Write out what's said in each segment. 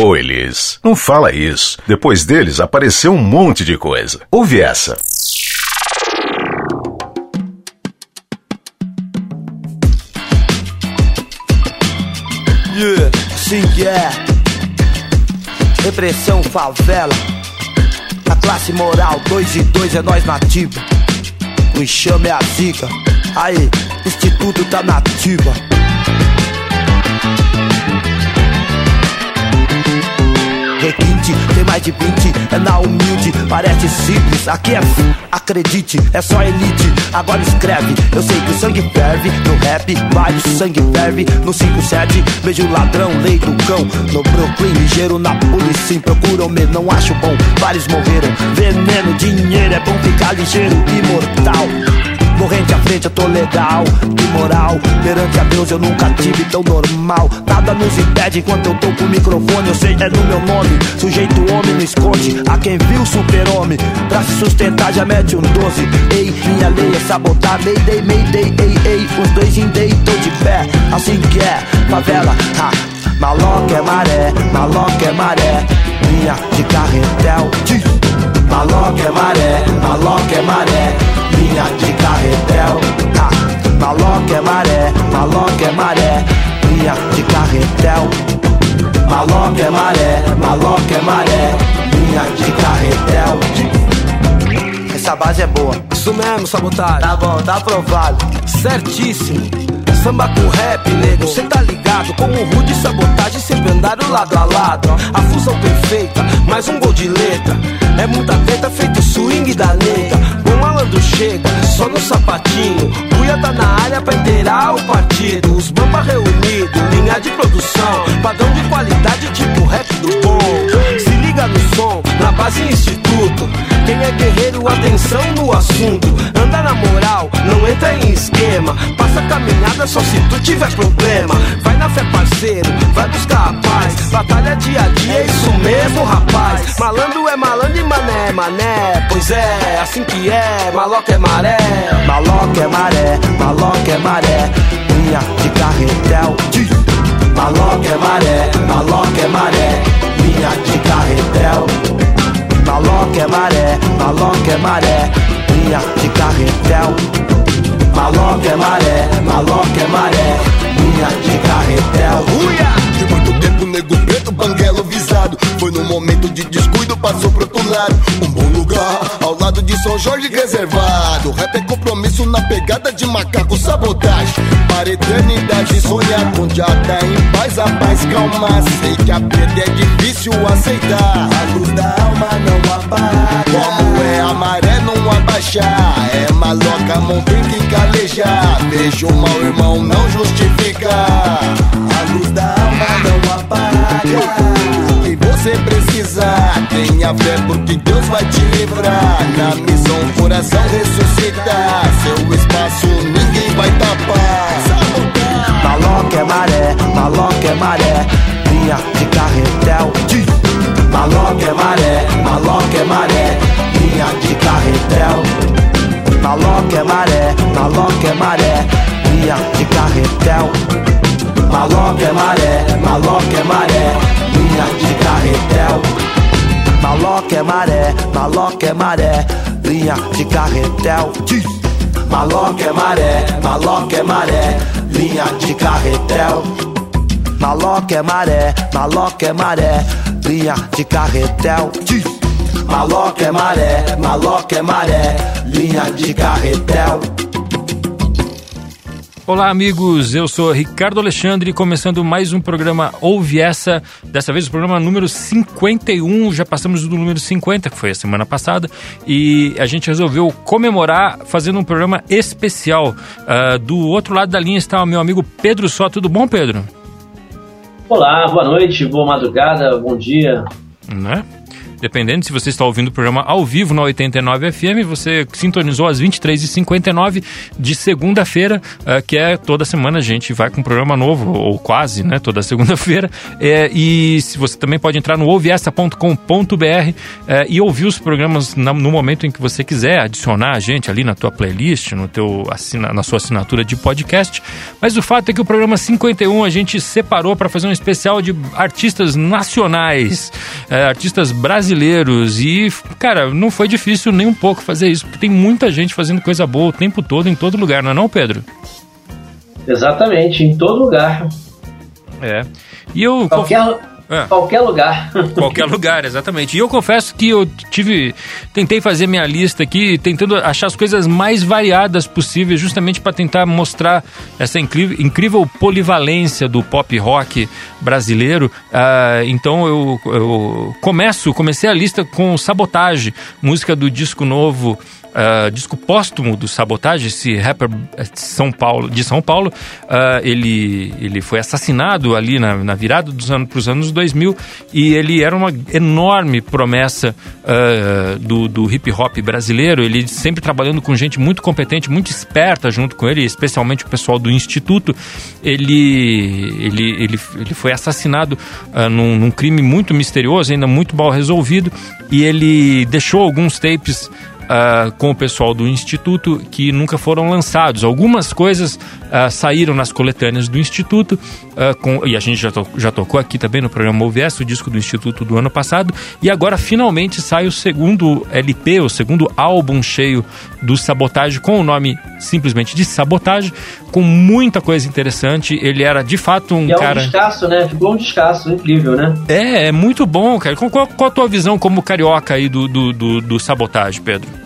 Ô, Elis, não fala isso. Depois deles apareceu um monte de coisa. Ouve essa. Yeah, sim é. Repressão, favela. A classe moral, dois e dois é nós nativa. O enxame é a zica. Aí, Instituto tá nativa. Requinte, tem mais de 20, é na humilde, parece simples, aqui é acredite, é só elite, agora escreve, eu sei que o sangue ferve, no rap, vai o sangue ferve, no 57, vejo ladrão, lei do cão, no Brooklyn, ligeiro na polícia, procuram-me, não acho bom, vários morreram, veneno, dinheiro, é bom ficar ligeiro, imortal. Corrente à frente eu tô legal, que moral. Perante a Deus eu nunca tive tão normal. Nada nos impede enquanto eu tô com o microfone. Eu sei é no meu nome. Sujeito homem não esconde. A quem viu super-homem. Pra se sustentar já mete um 12. Ei, minha lei é sabotar. Mayday, mayday, ei, ei. Os dois em day, tô de pé. Assim que é, favela, ha. Maloca é maré, maloca é maré. Linha de carretel. Maloca é maré, maloca é maré carretel. Ah, maloca é maré, maloca é maré, linha de carretel. Maloca é maré, maloca é maré, linha de carretel. Essa base é boa. Isso mesmo, sabotagem. Tá bom, tá aprovado. Certíssimo. Samba com rap, nego, cê tá ligado Com o rude sabotagem sempre andaram lado a lado A fusão perfeita, mais um gol de letra É muita treta feito swing da nega malandro chega, só no sapatinho. Buia tá na área pra inteirar o partido. Os bamba reunidos, linha de produção. Padrão de qualidade, tipo rap do bom. Liga no som, na base instituto. Quem é guerreiro, atenção no assunto. Anda na moral, não entra em esquema. Passa caminhada só se tu tiver problema. Vai na fé, parceiro, vai buscar a paz. Batalha dia a dia, é isso mesmo, rapaz. Malandro é malandro e mané é mané. Pois é, assim que é, maloca é maré. Maloca é maré, maloca é maré. Linha de carretel. Maloca é maré, maloca é maré. Maloca é maré, maloca é maré. Linha de carretel. Maloca é maré, maloca é maré. Linha de carretel. Uia! Visado. Foi no momento de descuido, passou pro outro lado. Um bom lugar, ao lado de São Jorge reservado. Rap é compromisso na pegada de macaco, sabotagem. Para eternidade, sonhar com já tá em paz, a paz, calma. Sei que a perda é difícil aceitar. A luz da alma não apaga. Como é a maré não abaixar. É maloca, mão tem que calejar. Vejo mal, irmão, não justifica. A luz da alma não apaga. Você precisar, tenha fé porque Deus vai te livrar. Na missão, coração ressuscitar. Seu espaço ninguém vai tapar. Maloca é maré, maloca é maré. Linha de carretel. Maloca é maré, maloca é maré. Linha de carretel. Maloca é maré, maloca é maré. Linha de carretel. Maloca é maré, maloca é maré, linha de carretel. Maloca é maré, maloca é maré, linha de carretel. Maloca é maré, maloca é maré, linha de carretel. Maloca é maré, maloca é maré, linha de carretel. Maloca é maré, maloca é maré, linha de carretel. Olá, amigos. Eu sou Ricardo Alexandre, começando mais um programa Ouve Essa. Dessa vez o programa número 51. Já passamos do número 50, que foi a semana passada, e a gente resolveu comemorar fazendo um programa especial. Uh, do outro lado da linha está o meu amigo Pedro Só. Tudo bom, Pedro? Olá, boa noite, boa madrugada, bom dia. Né? Dependendo se você está ouvindo o programa ao vivo na 89 FM, você sintonizou às 23h59 de segunda-feira, uh, que é toda semana a gente vai com um programa novo, ou quase, né? Toda segunda-feira. É, e se você também pode entrar no ouviessa.com.br é, e ouvir os programas no momento em que você quiser, adicionar a gente ali na tua playlist, no teu, na sua assinatura de podcast. Mas o fato é que o programa 51 a gente separou para fazer um especial de artistas nacionais, é, artistas brasileiros. E, cara, não foi difícil nem um pouco fazer isso, porque tem muita gente fazendo coisa boa o tempo todo, em todo lugar, não é não, Pedro? Exatamente, em todo lugar. É. E eu. Qualquer, é. Qualquer lugar. Qualquer lugar, exatamente. E eu confesso que eu tive. Tentei fazer minha lista aqui, tentando achar as coisas mais variadas possíveis, justamente para tentar mostrar essa incrível, incrível polivalência do pop rock brasileiro. Ah, então eu, eu começo, comecei a lista com Sabotage, música do disco novo uh, disco póstumo do Sabotage, esse rapper de São Paulo, de São Paulo. Uh, ele, ele foi assassinado ali na, na virada dos anos para os anos 2000 e ele era uma enorme promessa uh, do, do hip hop brasileiro. Ele sempre trabalhando com gente muito competente, muito esperta junto com ele, especialmente o pessoal do Instituto. Ele, ele, ele, ele foi assassinado num, num crime muito misterioso, ainda muito mal resolvido, e ele deixou alguns tapes uh, com o pessoal do Instituto que nunca foram lançados. Algumas coisas uh, saíram nas coletâneas do Instituto, uh, com, e a gente já, to, já tocou aqui também no programa OVS, o disco do Instituto do ano passado, e agora finalmente sai o segundo LP, o segundo álbum cheio do Sabotagem, com o nome simplesmente de Sabotagem, com muita coisa interessante. Ele era de fato um cara. É um descasso, né? Ficou um descasso incrível, né? É, é muito bom, cara. Qual, qual a tua visão como carioca aí do, do, do, do Sabotagem, Pedro?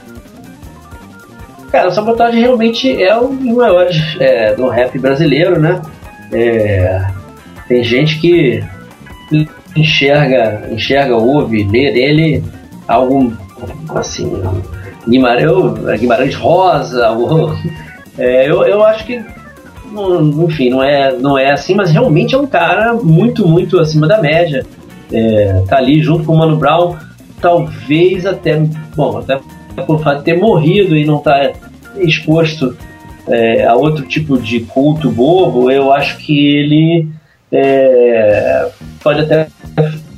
Cara, o Sabotagem realmente é um dos maiores é, do rap brasileiro, né? É, tem gente que enxerga, enxerga, ouve, lê dele algo assim, Guimarães, Guimarães Rosa, ou, é, eu, eu acho que enfim, não é, não é assim, mas realmente é um cara muito, muito acima da média. É, tá ali junto com o Mano Brown, talvez até, bom, até por fato de ter morrido e não estar tá exposto é, a outro tipo de culto bobo, eu acho que ele é, pode até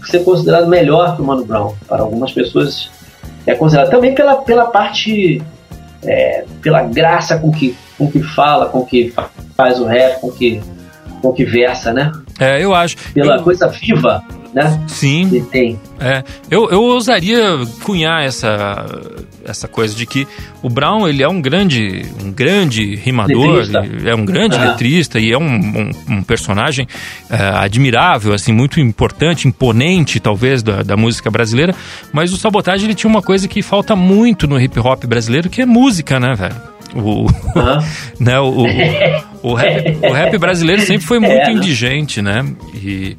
ser considerado melhor que o Mano Brown. Para algumas pessoas é considerado também pela, pela parte, é, pela graça com que, com que fala, com que faz o rap, com que, com que versa, né? É, eu acho. Pela eu... coisa viva né? Sim. Que tem. É, eu, eu ousaria cunhar essa, essa coisa de que o Brown ele é um grande, um grande rimador, é um grande ah. letrista e é um, um, um personagem é, admirável, assim, muito importante, imponente, talvez, da, da música brasileira. Mas o Sabotage ele tinha uma coisa que falta muito no hip hop brasileiro, que é música, né, velho? O, né, o, o, o, rap, o rap brasileiro sempre foi muito é, indigente, né? E.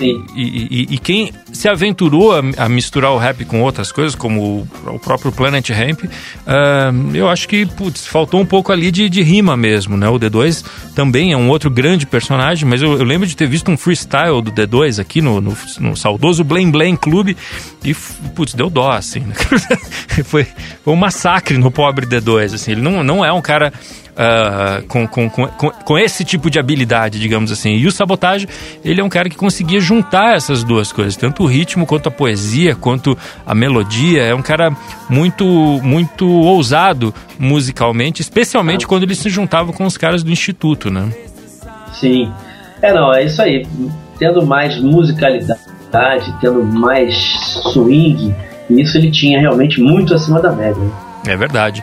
E, e, e, quem se aventurou a, a, misturar o rap com outras coisas, como o, o próprio Planet Ramp, uh, eu acho que putz, faltou um pouco ali de, de, rima mesmo, né? O D2 também é um outro grande personagem, mas eu, eu lembro de ter visto um freestyle do D2 aqui no, no, no saudoso Blame Blame Clube e, putz, deu dó, assim. Né? foi, foi um massacre no pobre D2, assim. Ele não, não é um cara uh, com, com, com, com, esse tipo de habilidade, digamos assim. E o Sabotagem, ele é um cara que conseguia juntar essas duas coisas, tanto o ritmo quanto a poesia, quanto a melodia. É um cara muito, muito ousado musicalmente, especialmente quando ele se juntava com os caras do Instituto, né? Sim. É, não, é isso aí. Tendo mais musicalidade, tendo mais swing, isso ele tinha realmente muito acima da média. Né? É verdade.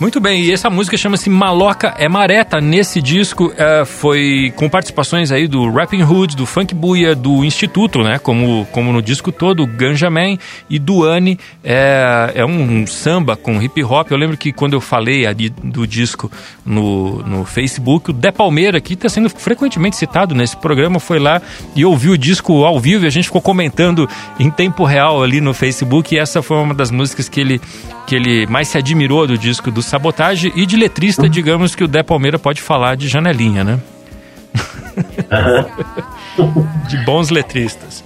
Muito bem, e essa música chama-se Maloca é Mareta. Nesse disco uh, foi com participações aí do Rapping Hood, do Funk Buia, do Instituto, né? Como, como no disco todo, Ganja Man e Duane. É, é um samba com hip hop. Eu lembro que quando eu falei ali do disco no, no Facebook, o De Palmeira, que está sendo frequentemente citado nesse programa, foi lá e ouviu o disco ao vivo e a gente ficou comentando em tempo real ali no Facebook. E essa foi uma das músicas que ele, que ele mais se admirou do disco do sabotagem e de letrista, digamos que o Dé Palmeira pode falar de janelinha, né? de bons letristas.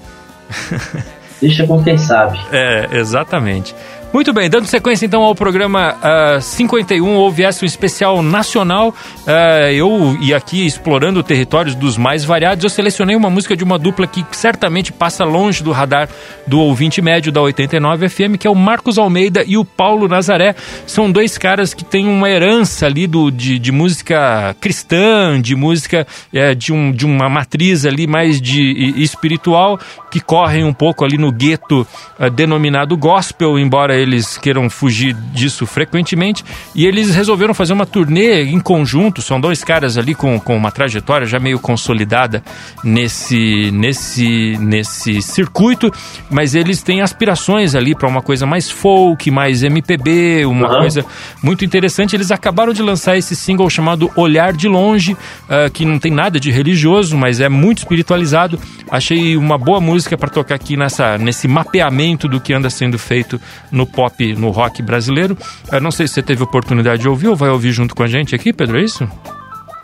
Deixa com quem sabe. É, exatamente. Muito bem, dando sequência então ao programa uh, 51, houve essa um especial nacional. Uh, eu, e aqui explorando territórios dos mais variados, eu selecionei uma música de uma dupla que certamente passa longe do radar do ouvinte médio da 89 FM, que é o Marcos Almeida e o Paulo Nazaré. São dois caras que têm uma herança ali do, de, de música cristã, de música é, de, um, de uma matriz ali mais de espiritual, que correm um pouco ali no gueto uh, denominado gospel, embora eles queiram fugir disso frequentemente, e eles resolveram fazer uma turnê em conjunto. São dois caras ali com, com uma trajetória já meio consolidada nesse, nesse, nesse circuito, mas eles têm aspirações ali para uma coisa mais folk, mais MPB, uma uhum. coisa muito interessante. Eles acabaram de lançar esse single chamado Olhar de Longe, uh, que não tem nada de religioso, mas é muito espiritualizado. Achei uma boa música para tocar aqui nessa, nesse mapeamento do que anda sendo feito no pop, no rock brasileiro. Eu não sei se você teve oportunidade de ouvir ou vai ouvir junto com a gente aqui, Pedro, é isso?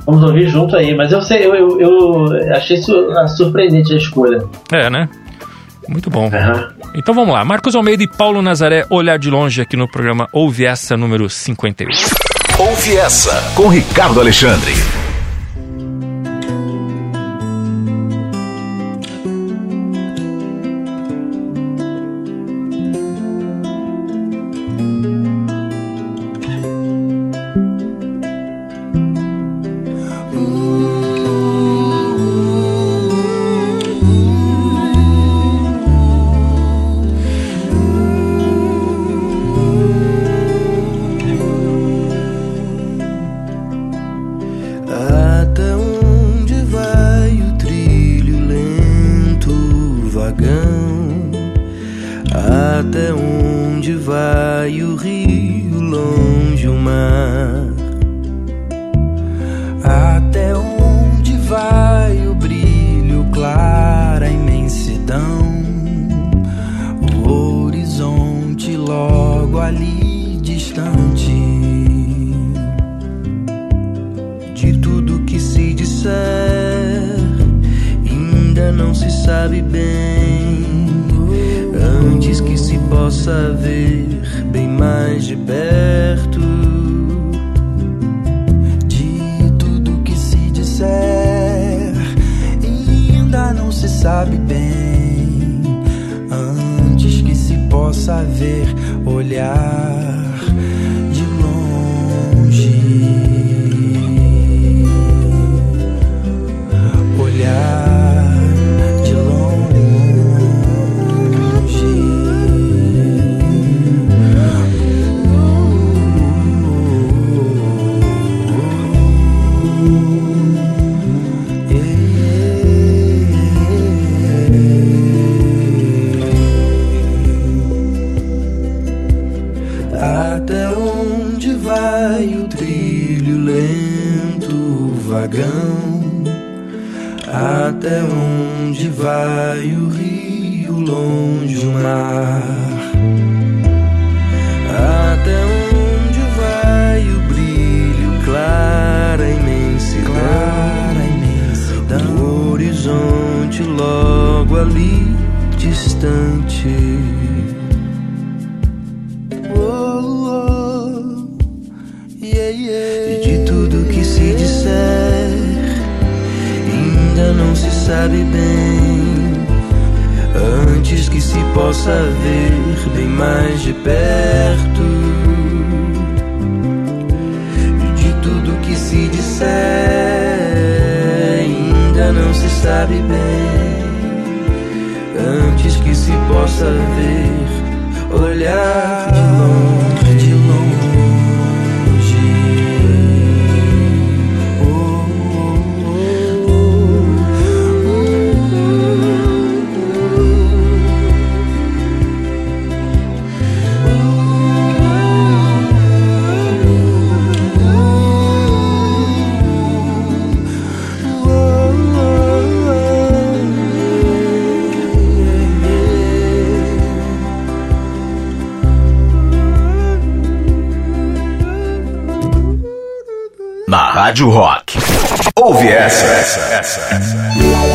Vamos ouvir junto aí, mas eu sei, eu, eu, eu achei surpreendente a escolha. É, né? Muito bom. Uhum. Então vamos lá. Marcos Almeida e Paulo Nazaré, olhar de longe aqui no programa Ouve Essa número 51. Ouve Essa com Ricardo Alexandre. possa ver bem mais de perto de tudo que se disser. E ainda não se sabe bem antes que se possa ver olhar. distante. Oh, oh. E de tudo que se disser, ainda não se sabe bem. Antes que se possa ver bem mais de perto. E de tudo que se disser, ainda não se sabe bem se possa ver, olhar Rádio Rock. Ouve essa. essa, essa, essa.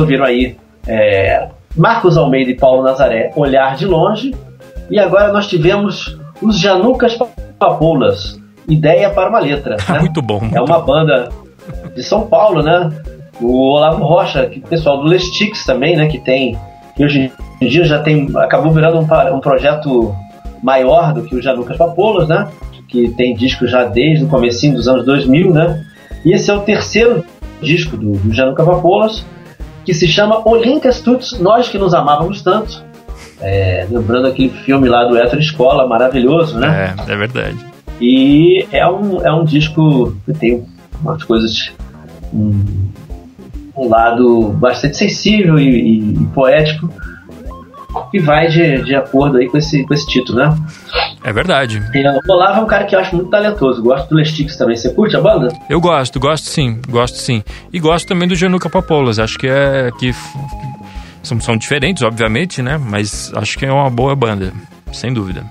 Ouviram aí é, Marcos Almeida e Paulo Nazaré, Olhar de Longe. E agora nós tivemos os Janucas Papulas, Ideia para uma Letra. né? Muito bom. É uma banda de São Paulo, né? O Olavo Rocha, que pessoal do Lestix também, né? Que tem. Que hoje em dia já tem. Acabou virando um, um projeto maior do que o Janucas Papolas, né? Que tem disco já desde o comecinho dos anos 2000, né? E esse é o terceiro disco do, do Januca Papolas, que se chama Olinkas Tuts, Nós Que Nos Amávamos Tanto. É, lembrando aquele filme lá do Hétero Escola, maravilhoso, né? É, é verdade. E é um, é um disco que tem umas coisas. Um, um lado bastante sensível e, e- e poético que vai de, de acordo aí com esse, com esse título, né? É verdade. E o Olavo é um cara que eu acho muito talentoso. Gosto do Lestix também. Você curte a banda? Eu gosto, gosto sim, gosto sim. E gosto também do Januca Papolas. Acho que é que são, são diferentes, obviamente, né? Mas acho que é uma boa banda, sem dúvida.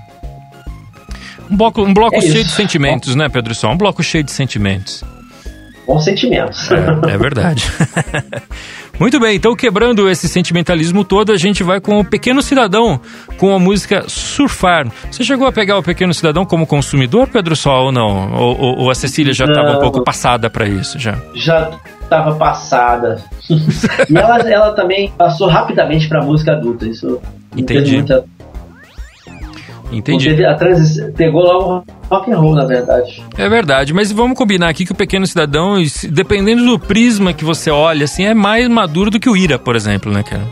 Um bloco, um bloco É cheio isso. de sentimentos, né, Pedro Só? Um bloco cheio de sentimentos. Bons sentimentos. É, é verdade. Muito bem, então quebrando esse sentimentalismo todo, a gente vai com o Pequeno Cidadão, com a música Surfar. Você chegou a pegar o Pequeno Cidadão como consumidor, Pedro Sol, ou não? Ou, ou- ou a Cecília já estava um pouco passada para isso já? já estava passada. e ela, ela também passou rapidamente para música adulta. Isso não teve Entendi. muita- Entendi. teve a. Pegou lá o rock and roll, na verdade. É verdade, mas vamos combinar aqui que o Pequeno Cidadão, dependendo do prisma que você olha, assim, é mais maduro do que o Ira, por exemplo, né, cara?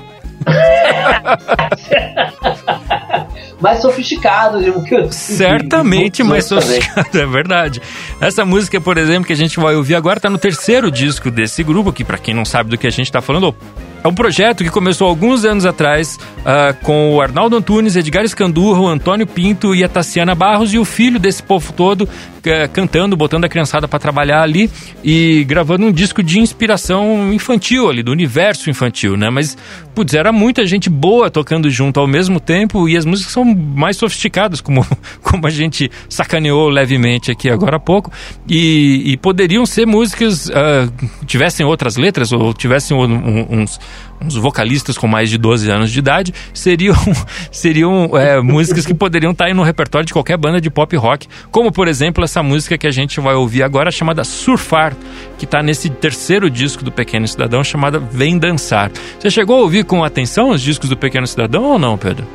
Mais sofisticado, que Certamente mais sofisticado, é verdade. Essa música, por exemplo, que a gente vai ouvir agora, tá no terceiro disco desse grupo, que pra quem não sabe do que a gente tá falando, é um projeto que começou alguns anos atrás ah, com o Arnaldo Antunes, Edgar Escandurra, o Antônio Pinto e a Tassiana Barros e o filho desse povo todo cantando, botando a criançada pra trabalhar ali e gravando um disco de inspiração infantil ali, do universo infantil, né? Mas, putz, era muita gente boa tocando junto ao mesmo tempo e as músicas são mais sofisticadas, como, como a gente sacaneou levemente aqui agora há pouco, e, e poderiam ser músicas, ah, tivessem outras letras ou tivessem um- um- uns, uns vocalistas com mais de 12 anos de idade, seriam, seriam é, músicas que poderiam estar aí no repertório de qualquer banda de pop rock, como por exemplo essa música que a gente vai ouvir agora, chamada Surfar, que está nesse terceiro disco do Pequeno Cidadão, chamada Vem Dançar. Você chegou a ouvir com atenção os discos do Pequeno Cidadão ou não, Pedro?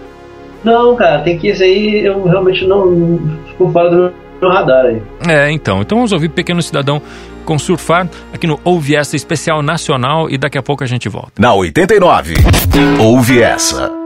Não, cara, tem que isso aí, eu realmente não, não fico fora do meu radar aí. É, então. Então vamos ouvir Pequeno Cidadão com Surfar aqui no Ouve Essa Especial Nacional e daqui a pouco a gente volta. Na 89, ouve essa.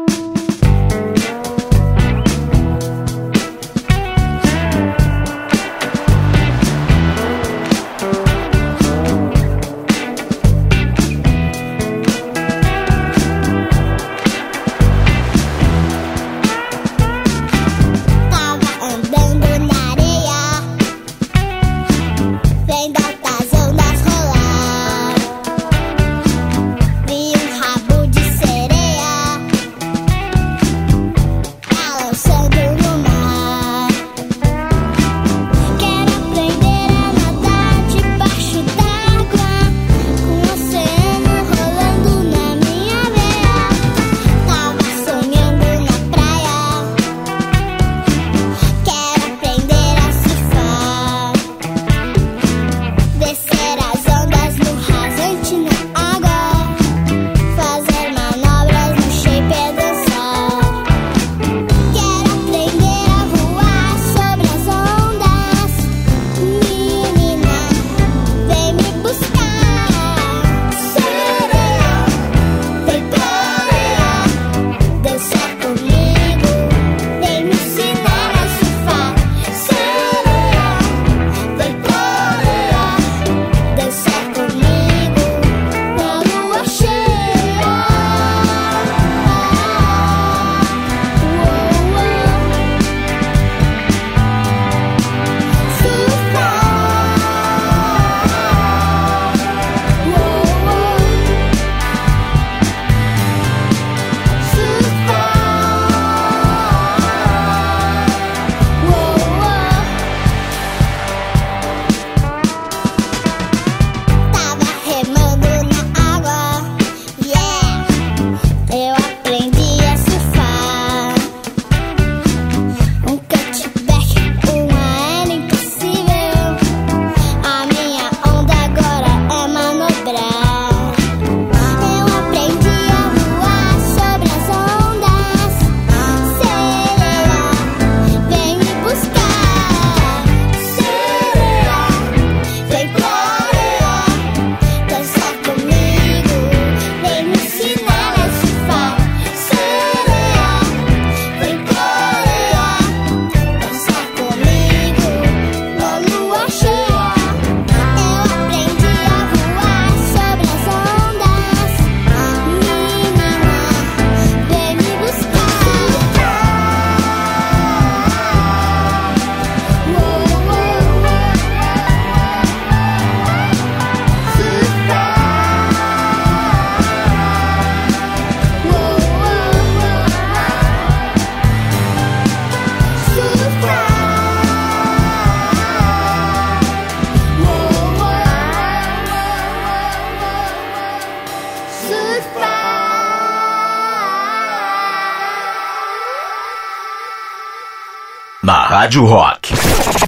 Rádio Rock.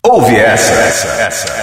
Ouve essa. essa, essa.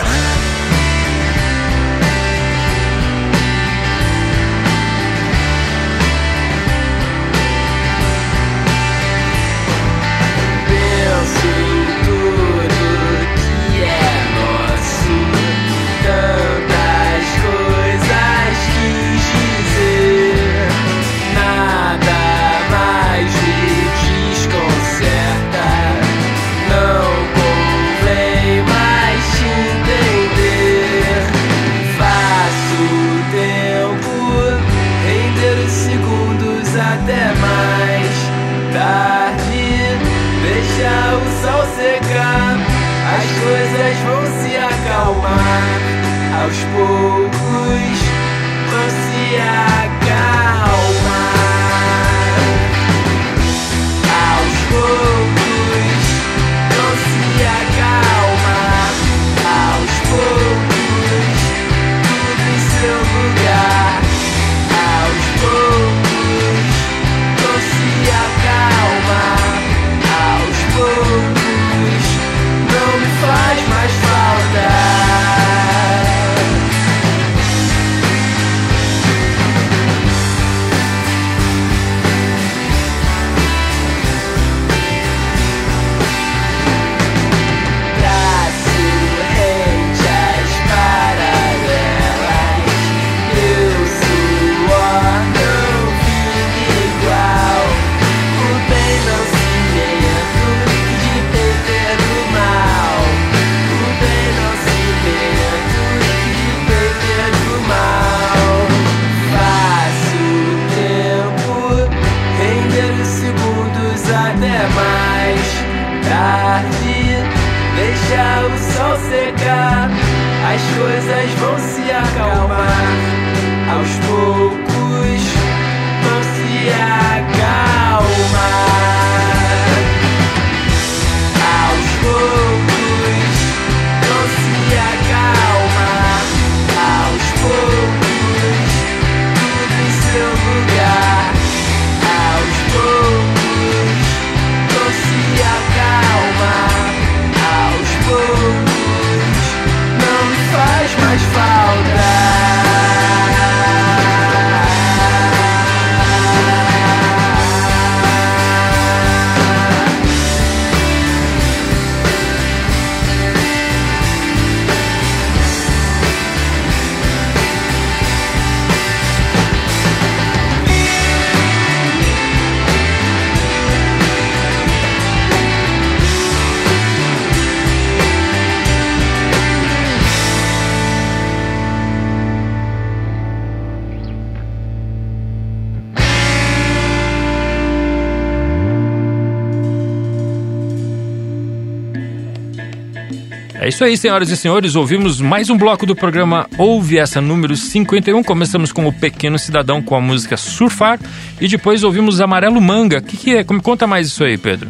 Isso aí, senhoras e senhores. Ouvimos mais um bloco do programa Ouve Essa número 51. Começamos com o Pequeno Cidadão com a música Surfar. E depois ouvimos Amarelo Manga. O que, que é? Como- Conta mais isso aí, Pedro.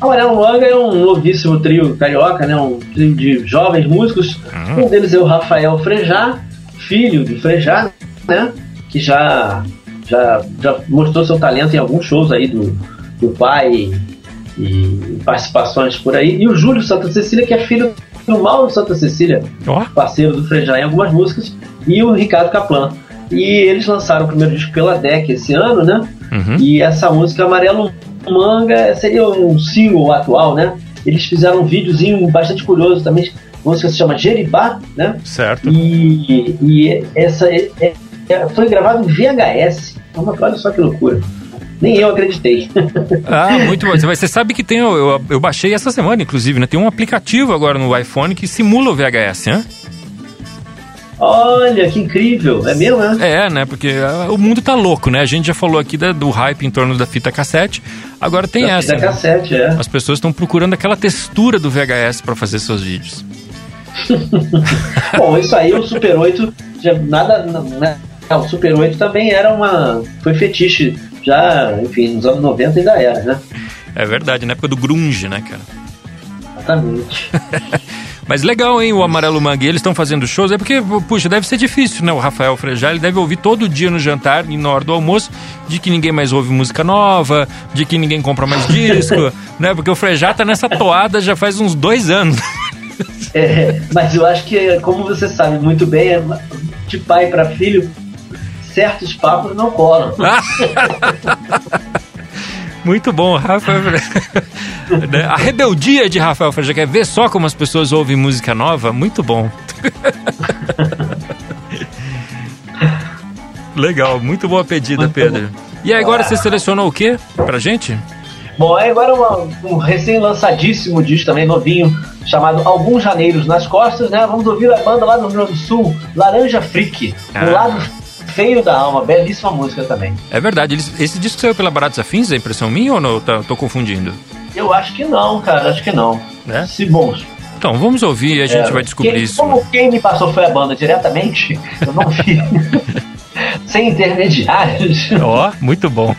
Amarelo Manga é um novíssimo trio carioca, né? Um trio de jovens músicos. Um deles é o Rafael Frejá, filho do Frejá, né? Que já, já, já mostrou seu talento em alguns shows aí do, do pai e participações por aí. E o Júlio Santa Cecília, que é filho do Mauro Santa Cecília, Ó, parceiro do Frejá em algumas músicas, e o Ricardo Caplan. E eles lançaram o primeiro disco pela DEC esse ano, né? Uhum. E essa música Amarelo Manga seria um single atual, né? Eles fizeram um videozinho bastante curioso também. A música se chama Jeribá, né? certo. E, e essa é- é- é- foi gravado em VHS. Olha só que loucura. Nem eu acreditei. Ah, muito bom. Você sabe que tem. Eu, eu, baixei essa semana, inclusive, né? Tem um aplicativo agora no iPhone que simula o VHS, né? Olha, que incrível. É mesmo, né? É, né? Porque ah, o mundo tá louco, né? A gente já falou aqui da- do hype em torno da fita cassete. Agora tem Da essa. fita né? cassete, é. As pessoas estão procurando aquela textura do VHS para fazer seus vídeos. Bom, isso aí o Super 8 já nada. Né? O Super 8 também era uma. Foi fetiche. Já, enfim, nos anos 90 ainda era, né? É verdade, na época do grunge, né, cara? Exatamente. Mas legal, hein, o Amarelo Mangue, eles estão fazendo shows, é porque, puxa, deve ser difícil, né? O Rafael Frejá, ele deve ouvir todo dia no jantar e na hora do almoço de que ninguém mais ouve música nova, de que ninguém compra mais disco, né? Porque o Frejá tá nessa toada já faz uns dois anos. É, mas eu acho que, como você sabe muito bem, é de pai para filho, certos papos não colam. Muito bom, Rafael. Né? A rebeldia de Rafael Frejá, quer ver só como as pessoas ouvem música nova? Muito bom. Legal, muito boa pedida, Muito Pedro. E aí, agora você selecionou o quê pra gente? Bom, agora uma- um recém-lançadíssimo disco também, novinho, chamado Alguns Janeiros nas Costas, né? Vamos ouvir a banda lá do Rio Grande do Sul, Laranja Freak, Ah. o lado feio da alma, belíssima música também. É verdade, eles- esse disco saiu pela Baratos Afins, é impressão minha ou não? Tá- tô confundindo? Eu acho que não, cara, acho que não. Né? Se bom. Então, vamos ouvir e a gente é, vai descobrir quem- isso. Como quem me passou foi a banda diretamente, eu não vi. Sem intermediários. Ó, muito bom.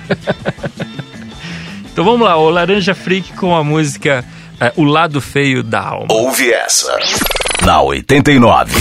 então vamos lá, o Laranja Freak com a música é, O Lado Feio da Alma. Ouve essa. Na 89.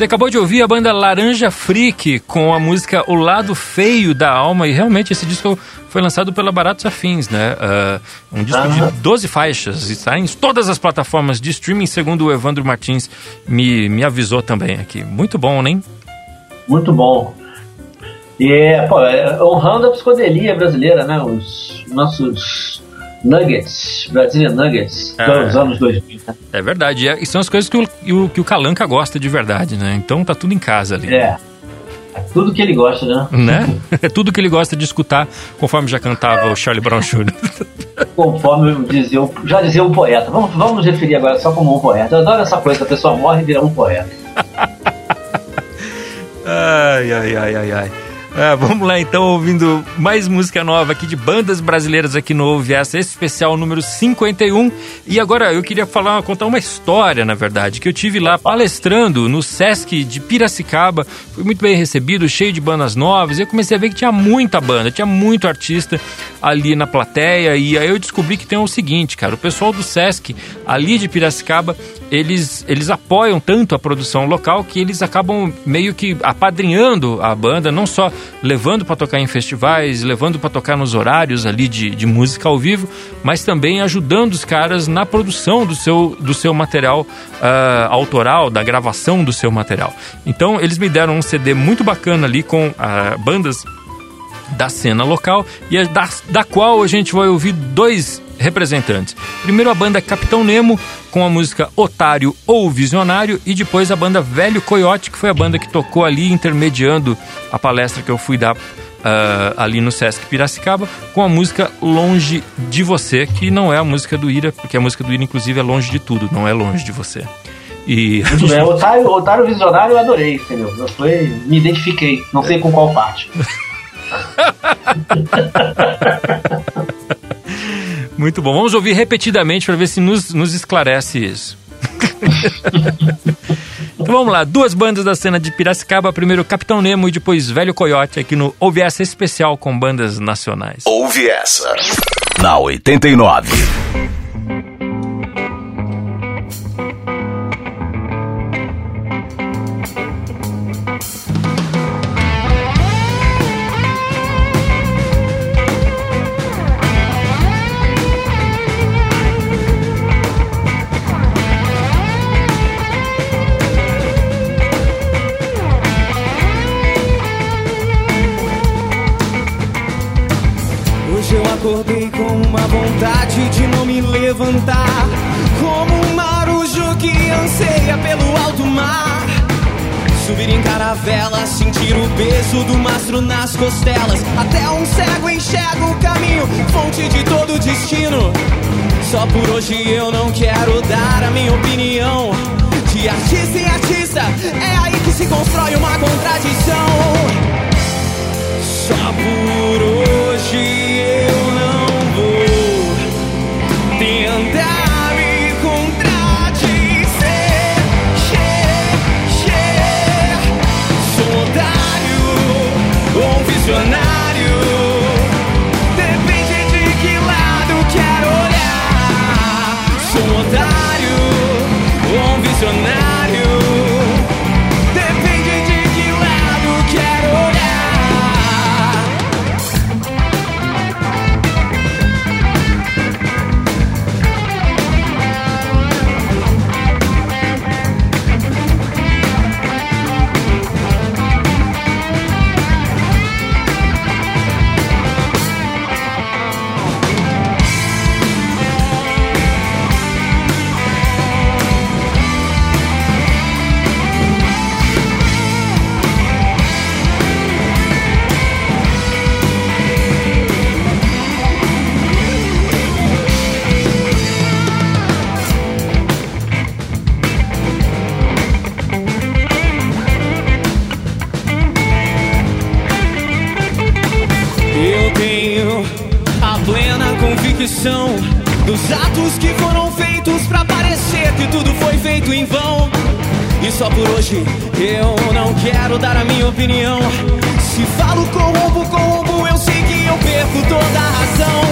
Você acabou de ouvir a banda Laranja Freak com a música O Lado Feio da Alma e realmente esse disco foi lançado pela Baratos Afins, né? Ah, um disco de 12 faixas, está em todas as plataformas de streaming, segundo o Evandro Martins me, me avisou também aqui. Muito bom, né? Muito bom. E, pô, é, honrando a psicodelia brasileira, né? Os nossos nuggets, Brazilian Nuggets, É. dos anos 2000. né? É verdade. E é- E são as coisas que o, que o, Calanca gosta de verdade, né? Então tá tudo em casa ali. É. É tudo que ele gosta, né? Né? É tudo que ele gosta de escutar, conforme já cantava o Charlie Brown Jr. Conforme dizia, já dizia um poeta. Vamos, vamos nos referir agora só como um poeta. Eu adoro essa coisa, a pessoa morre e vira um poeta. Ai, ai, ai, ai, ai. Ah, vamos lá então, ouvindo mais música nova aqui de bandas brasileiras aqui no Ouve esse especial número 51. E agora eu queria falar, contar uma história, na verdade, que eu tive lá palestrando no Sesc de Piracicaba. Fui muito bem recebido, cheio de bandas novas. E eu comecei a ver que tinha muita banda, tinha muito artista ali na plateia. E aí eu descobri que tem o seguinte, cara, o pessoal do Sesc ali de Piracicaba, eles, eles apoiam tanto a produção local que eles acabam meio que apadrinhando a banda, não só levando para tocar em festivais, levando para tocar nos horários ali de, de música ao vivo, mas também ajudando os caras na produção do seu, do seu material ah, autoral, da gravação do seu material. Então eles me deram um CD muito bacana ali com ah, bandas da cena local e é da, da qual a gente vai ouvir dois representantes. Primeiro a banda Capitão Nemo com a música Otário ou Visionário e depois a banda Velho Coiote, que foi a banda que tocou ali intermediando a palestra que eu fui dar ah, ali no Sesc Piracicaba com a música Longe de Você, que não é a música do Ira, porque a música do Ira inclusive é Longe de Tudo, não é Longe de Você. E bem, Otário, Otário Visionário eu adorei, entendeu? Eu fui, me identifiquei, não sei com qual parte. Muito bom. Vamos ouvir repetidamente para ver se nos, nos esclarece isso. então vamos lá, duas bandas da cena de Piracicaba, primeiro Capitão Nemo e depois Velho Coiote, aqui no Ouve Essa especial com bandas nacionais. Ouve essa. Na 89. Acordei com uma vontade de não me levantar. Como um marujo que anseia pelo alto mar. Subir em caravela, sentir o peso do mastro nas costelas. Até um cego enxerga o caminho, fonte de todo destino. Só por hoje eu não quero dar a minha opinião. De artista em artista, é aí que se constrói uma contradição. Só hoje eu não vou tentar me contradizer. Sou um otário ou um visionário. Depende de que lado quero olhar. Sou um otário ou um visionário. Dos atos que foram feitos pra parecer que tudo foi feito em vão. E só por hoje eu não quero dar a minha opinião. Se falo corrompo, corrompo, eu sei que eu perco toda a razão.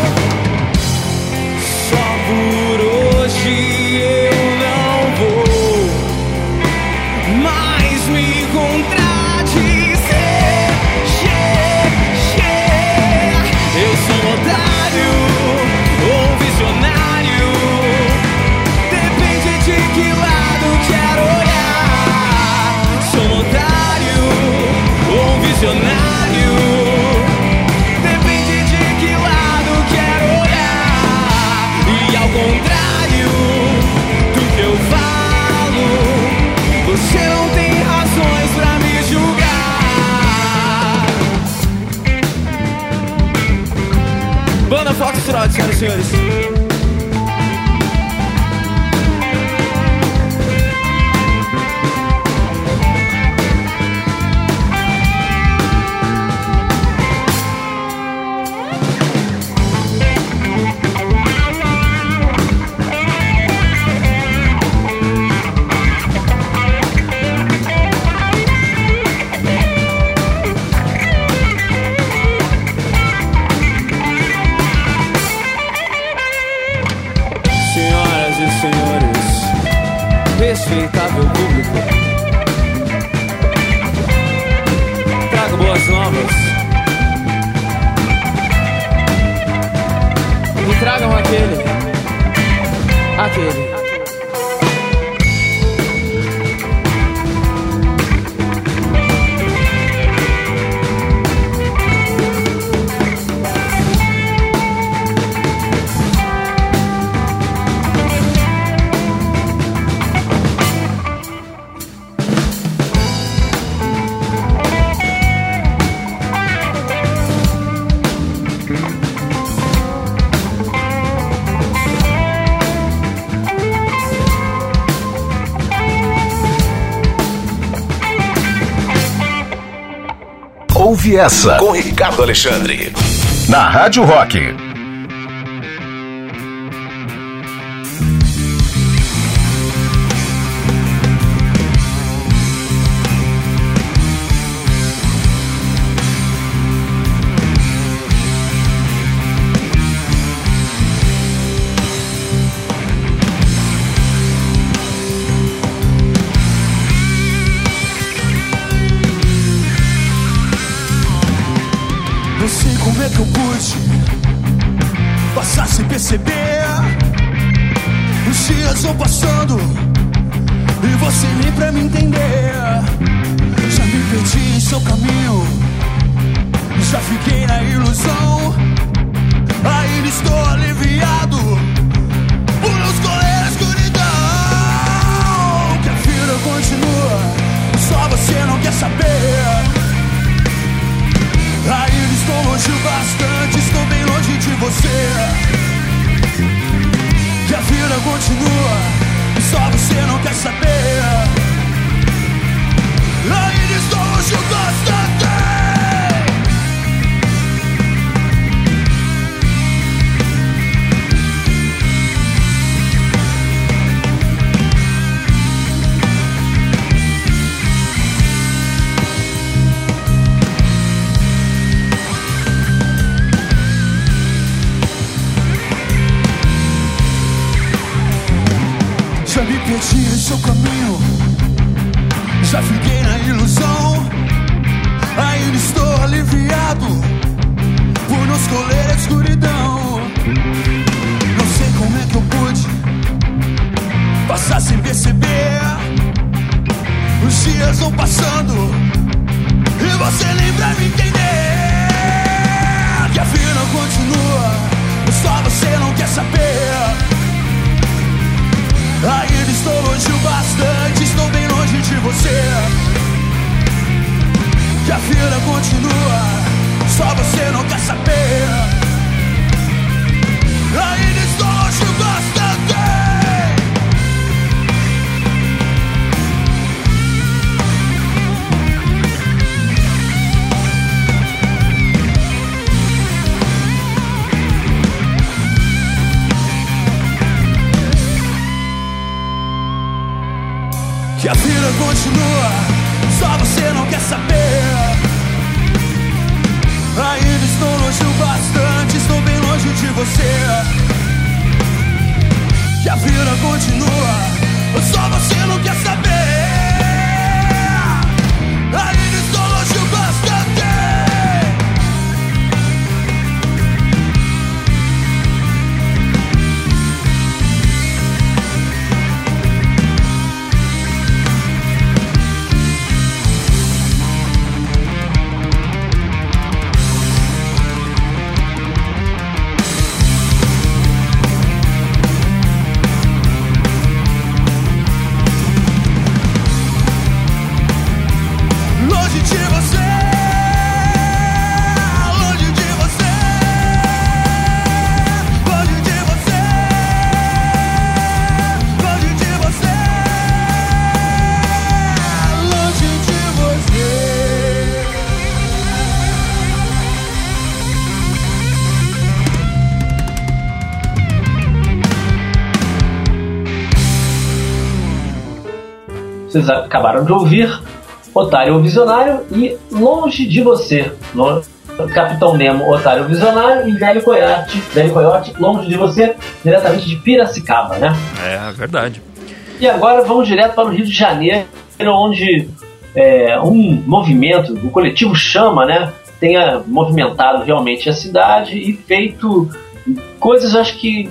Só por hoje eu ou visionário. Depende de que lado quero olhar. E ao contrário do que eu falo, você não tem razões pra me julgar. Banda Foxtrot, senhoras e senhores. Respeitável público, trago boas novas. Me tragam aquele, aquele. Ouve essa com Ricardo Alexandre. Na Rádio Rock. Longe o bastante, estou bem longe de você. Que a vida continua, só você não quer saber. Ainda estou longe o bastante. Seu caminho, já fiquei na ilusão. Ainda estou aliviado por não escolher a escuridão. Não sei como é que eu pude passar sem perceber. Os dias vão passando e você nem pra me entender. Que a vida continua, só você não quer saber. Ainda estou longe o bastante, estou bem longe de você. Que a vida continua, só você não quer saber. Ainda estou longe o bastante. Que a vida continua, só você não quer saber. Ainda estou longe o bastante, estou bem longe de você. Que a vida continua, só você não quer saber. Ainda Vocês acabaram de ouvir Otário Visionário e Longe de Você. Capitão Nemo, Otário Visionário e Velho Coyote, Velho Coyote, Longe de Você, diretamente de Piracicaba, né? É verdade. E agora vamos direto para o Rio de Janeiro, onde é, um movimento, o coletivo Chama, né, tenha movimentado realmente a cidade e feito coisas, acho que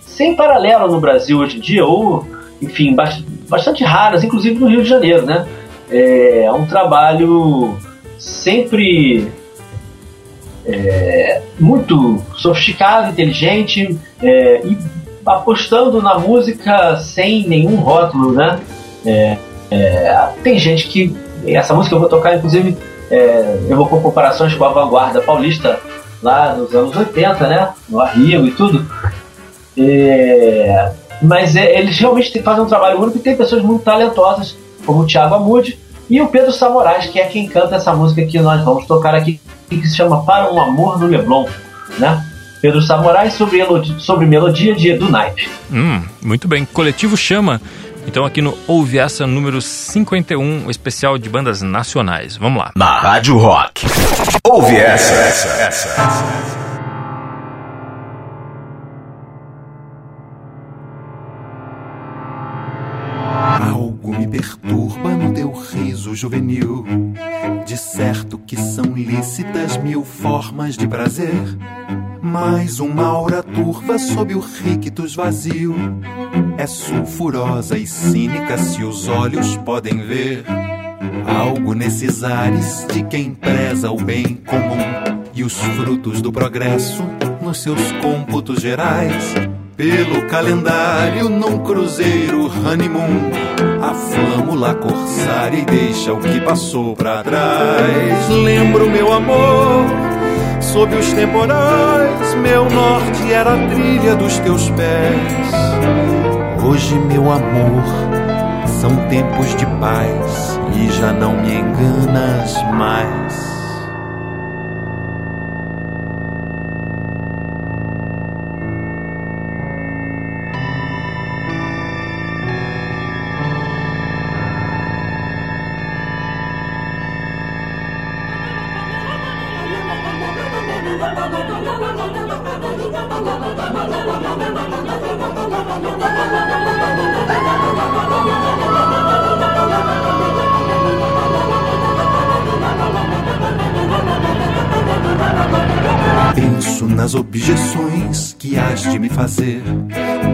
sem paralelo no Brasil hoje em dia, ou, enfim, bast- bastante raras, inclusive no Rio de Janeiro, né? É um trabalho sempre é, muito sofisticado, inteligente é, e apostando na música sem nenhum rótulo, né? É, é, tem gente que essa música eu vou tocar, inclusive, é, com comparações com a vanguarda paulista lá nos anos 80, né? No Rio e tudo. É, mas é, eles realmente fazem um trabalho único e tem pessoas muito talentosas, como o Thiago Amude e o Pedro Samorais, que é quem canta essa música que nós vamos tocar aqui, que se chama Para um Amor no Leblon, né? Pedro Samorais sobre, sobre melodia de Edu Knight. Hum, muito bem. Coletivo Chama. Então aqui no Ouve Essa número 51, o especial de bandas nacionais. Vamos lá. Na Rádio Rock. Ouve essa. essa, essa. Algo perturba no teu riso juvenil. De certo que são lícitas mil formas de prazer. Mas uma aura turva sob o rictus vazio é sulfurosa e cínica se os olhos podem ver. Algo nesses ares de quem preza o bem comum e os frutos do progresso no nos seus cômputos gerais. Pelo calendário, num cruzeiro honeymoon, a flâmula corsária e deixa o que passou pra trás. Lembro meu amor, sob os temporais, meu norte era a trilha dos teus pés. Hoje, meu amor, são tempos de paz e já não me enganas mais. Fazer,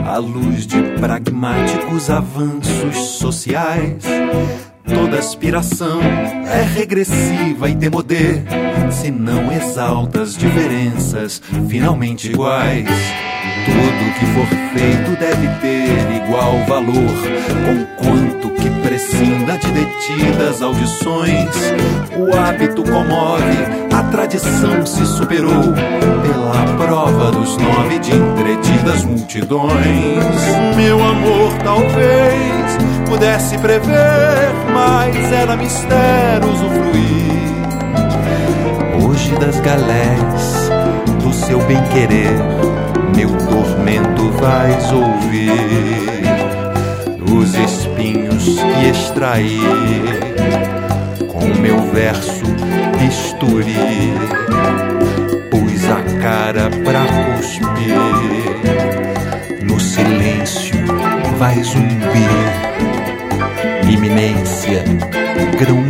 à luz de pragmáticos avanços sociais. Toda aspiração é regressiva e demodê, se não exalta as diferenças finalmente iguais. Tudo que for feito deve ter igual valor, conquanto que prescinda de detidas audições. O hábito comove, a tradição se superou pela prova dos nove de entretidas multidões. Meu amor, talvez pudesse prever, mas era mistério usufruir. Hoje das galés do seu bem-querer, meu tormento vais ouvir. Os espinhos que extraí. Com meu verso bisturi, pus a cara pra cuspir. No silêncio vai zumbir, iminência, grão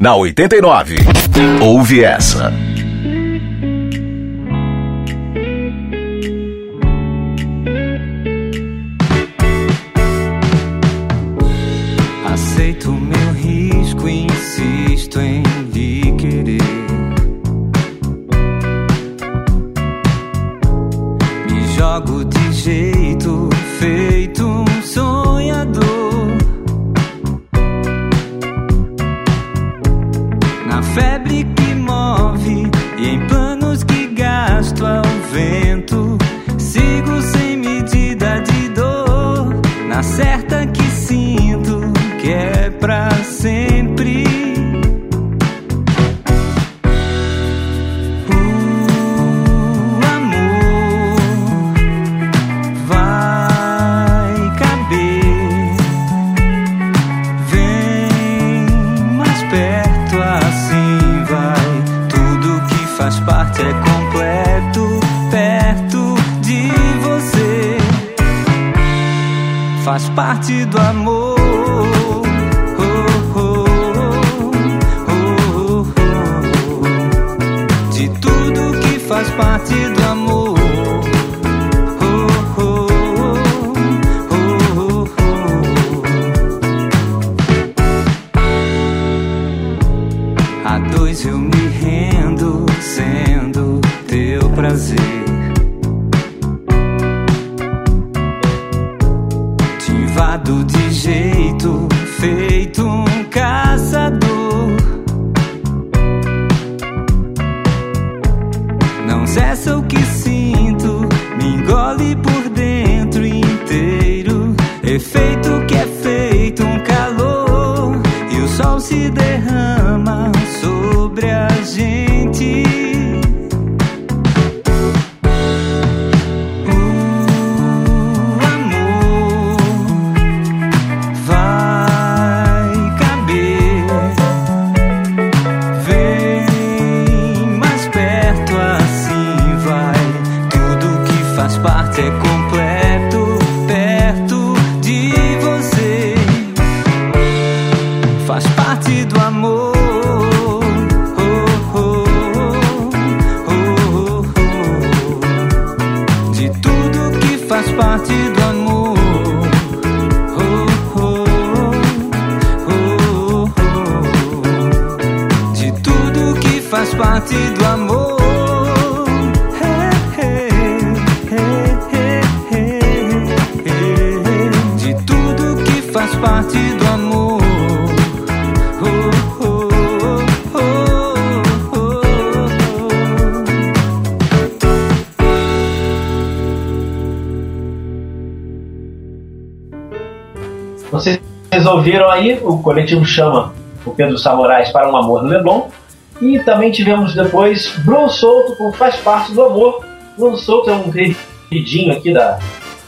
Na 89, ouve essa. Vocês ouviram aí, o coletivo chama o Pedro Samorais para um amor no Leblon. E também tivemos depois Bruno Souto com Faz Parte do Amor. Bruno Souto é um queridinho aqui da,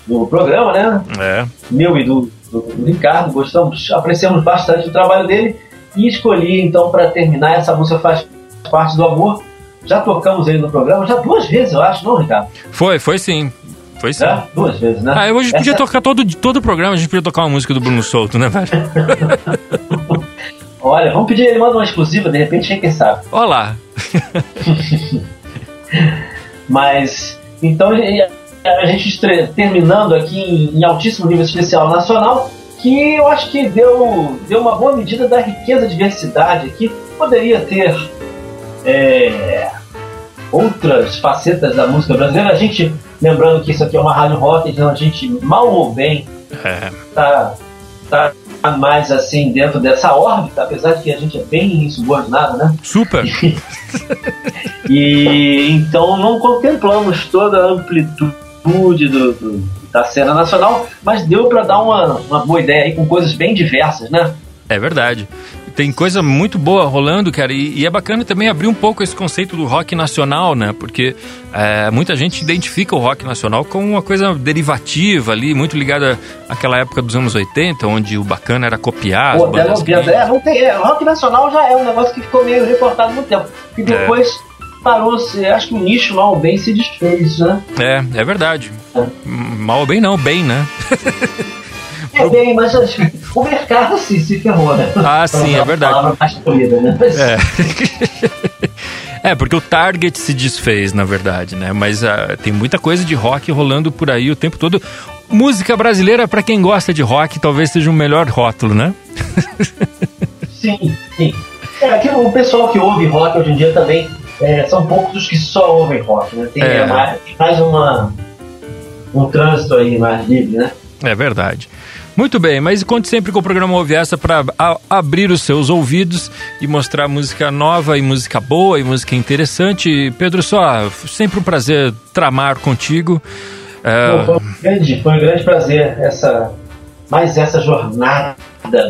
do programa, né? É. Meu e do, do, do Ricardo. Gostamos, apreciamos bastante o trabalho dele. E escolhi então para terminar essa música Faz Parte do Amor. Já tocamos ele no programa, já duas vezes, eu acho, não, Ricardo? Foi, foi sim. Foi sim. É, duas vezes, né? Ah, hoje a gente podia tocar todo, todo o programa, a gente podia tocar uma música do Bruno Souto, né, velho? Olha, vamos pedir ele manda uma exclusiva, de repente, quem sabe. Olha lá. Mas, então, a gente terminando aqui em, em altíssimo nível especial nacional, que eu acho que deu, deu uma boa medida da riqueza e diversidade aqui. Poderia ter é, outras facetas da música brasileira. A gente, lembrando que isso aqui é uma rádio rock, então a gente, mal ou bem, É. tá, tá mais assim dentro dessa órbita, apesar de que a gente é bem insubordinado, né? Super. E então não contemplamos toda a amplitude do, do- da cena nacional, mas deu para dar uma, uma boa ideia aí com coisas bem diversas, né? É verdade. Tem coisa muito boa rolando, cara, e, e é bacana também abrir um pouco esse conceito do rock nacional, né? Porque é, muita gente identifica o rock nacional como uma coisa derivativa ali, muito ligada àquela época dos anos 80, onde o bacana era copiar as Pô, até bandas é, não tem, é, rock nacional já é um negócio que ficou meio reportado no tempo. E depois parou-se, acho que o nicho mal ou bem se desfez, né? É, é verdade. Mal ou bem não, bem, né? É bem, mas o mercado se, se ferrou, né? Ah, sim, é verdade. Mais polida, né? Mas- É. É, porque o Target se desfez, na verdade, né? Mas ah, tem muita coisa de rock rolando por aí o tempo todo. Música brasileira, pra quem gosta de rock, talvez seja o melhor rótulo, né? Sim, sim. É, o pessoal que ouve rock hoje em dia também é, são poucos os que só ouvem rock, né? Tem É. é, mais, tem mais uma, um trânsito aí mais livre, né? É verdade. Muito bem, mas conte sempre com o programa Ouve Essa para abrir os seus ouvidos e mostrar música nova e música boa e música interessante. Pedro, só sempre um prazer tramar contigo. É, foi, um grande, foi um grande prazer essa, mais essa jornada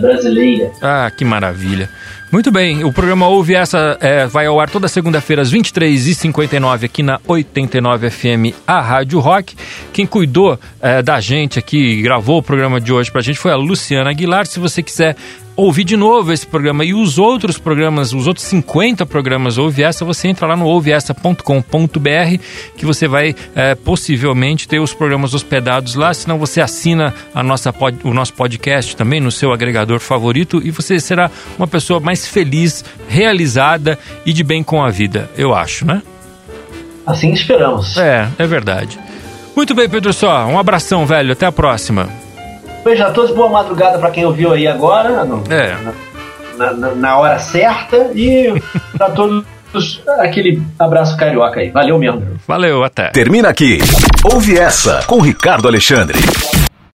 brasileira. Ah, que maravilha. Muito bem, o programa Ouve Essa é, vai ao ar toda segunda-feira às 23h59 aqui na 89 FM, a Rádio Rock. Quem cuidou é, da gente aqui, gravou o programa de hoje pra gente foi a Luciana Aguilar. Se você quiser ouvir de novo esse programa e os outros programas, os outros 50 programas Ouve Essa, você entra lá no ouveessa.com.br que você vai é, possivelmente ter os programas hospedados lá, senão você assina a nossa pod- o nosso podcast também no seu agregador favorito e você será uma pessoa mais feliz, realizada e de bem com a vida, eu acho, né? Assim esperamos. É, é verdade. Muito bem, Pedro Só, um abração, velho, até a próxima. Beijo a todos, boa madrugada para quem ouviu aí agora, no- É. na, na- na hora certa, e para todos aquele abraço carioca aí. Valeu mesmo. Valeu, até. Termina aqui. Ouve essa com Ricardo Alexandre.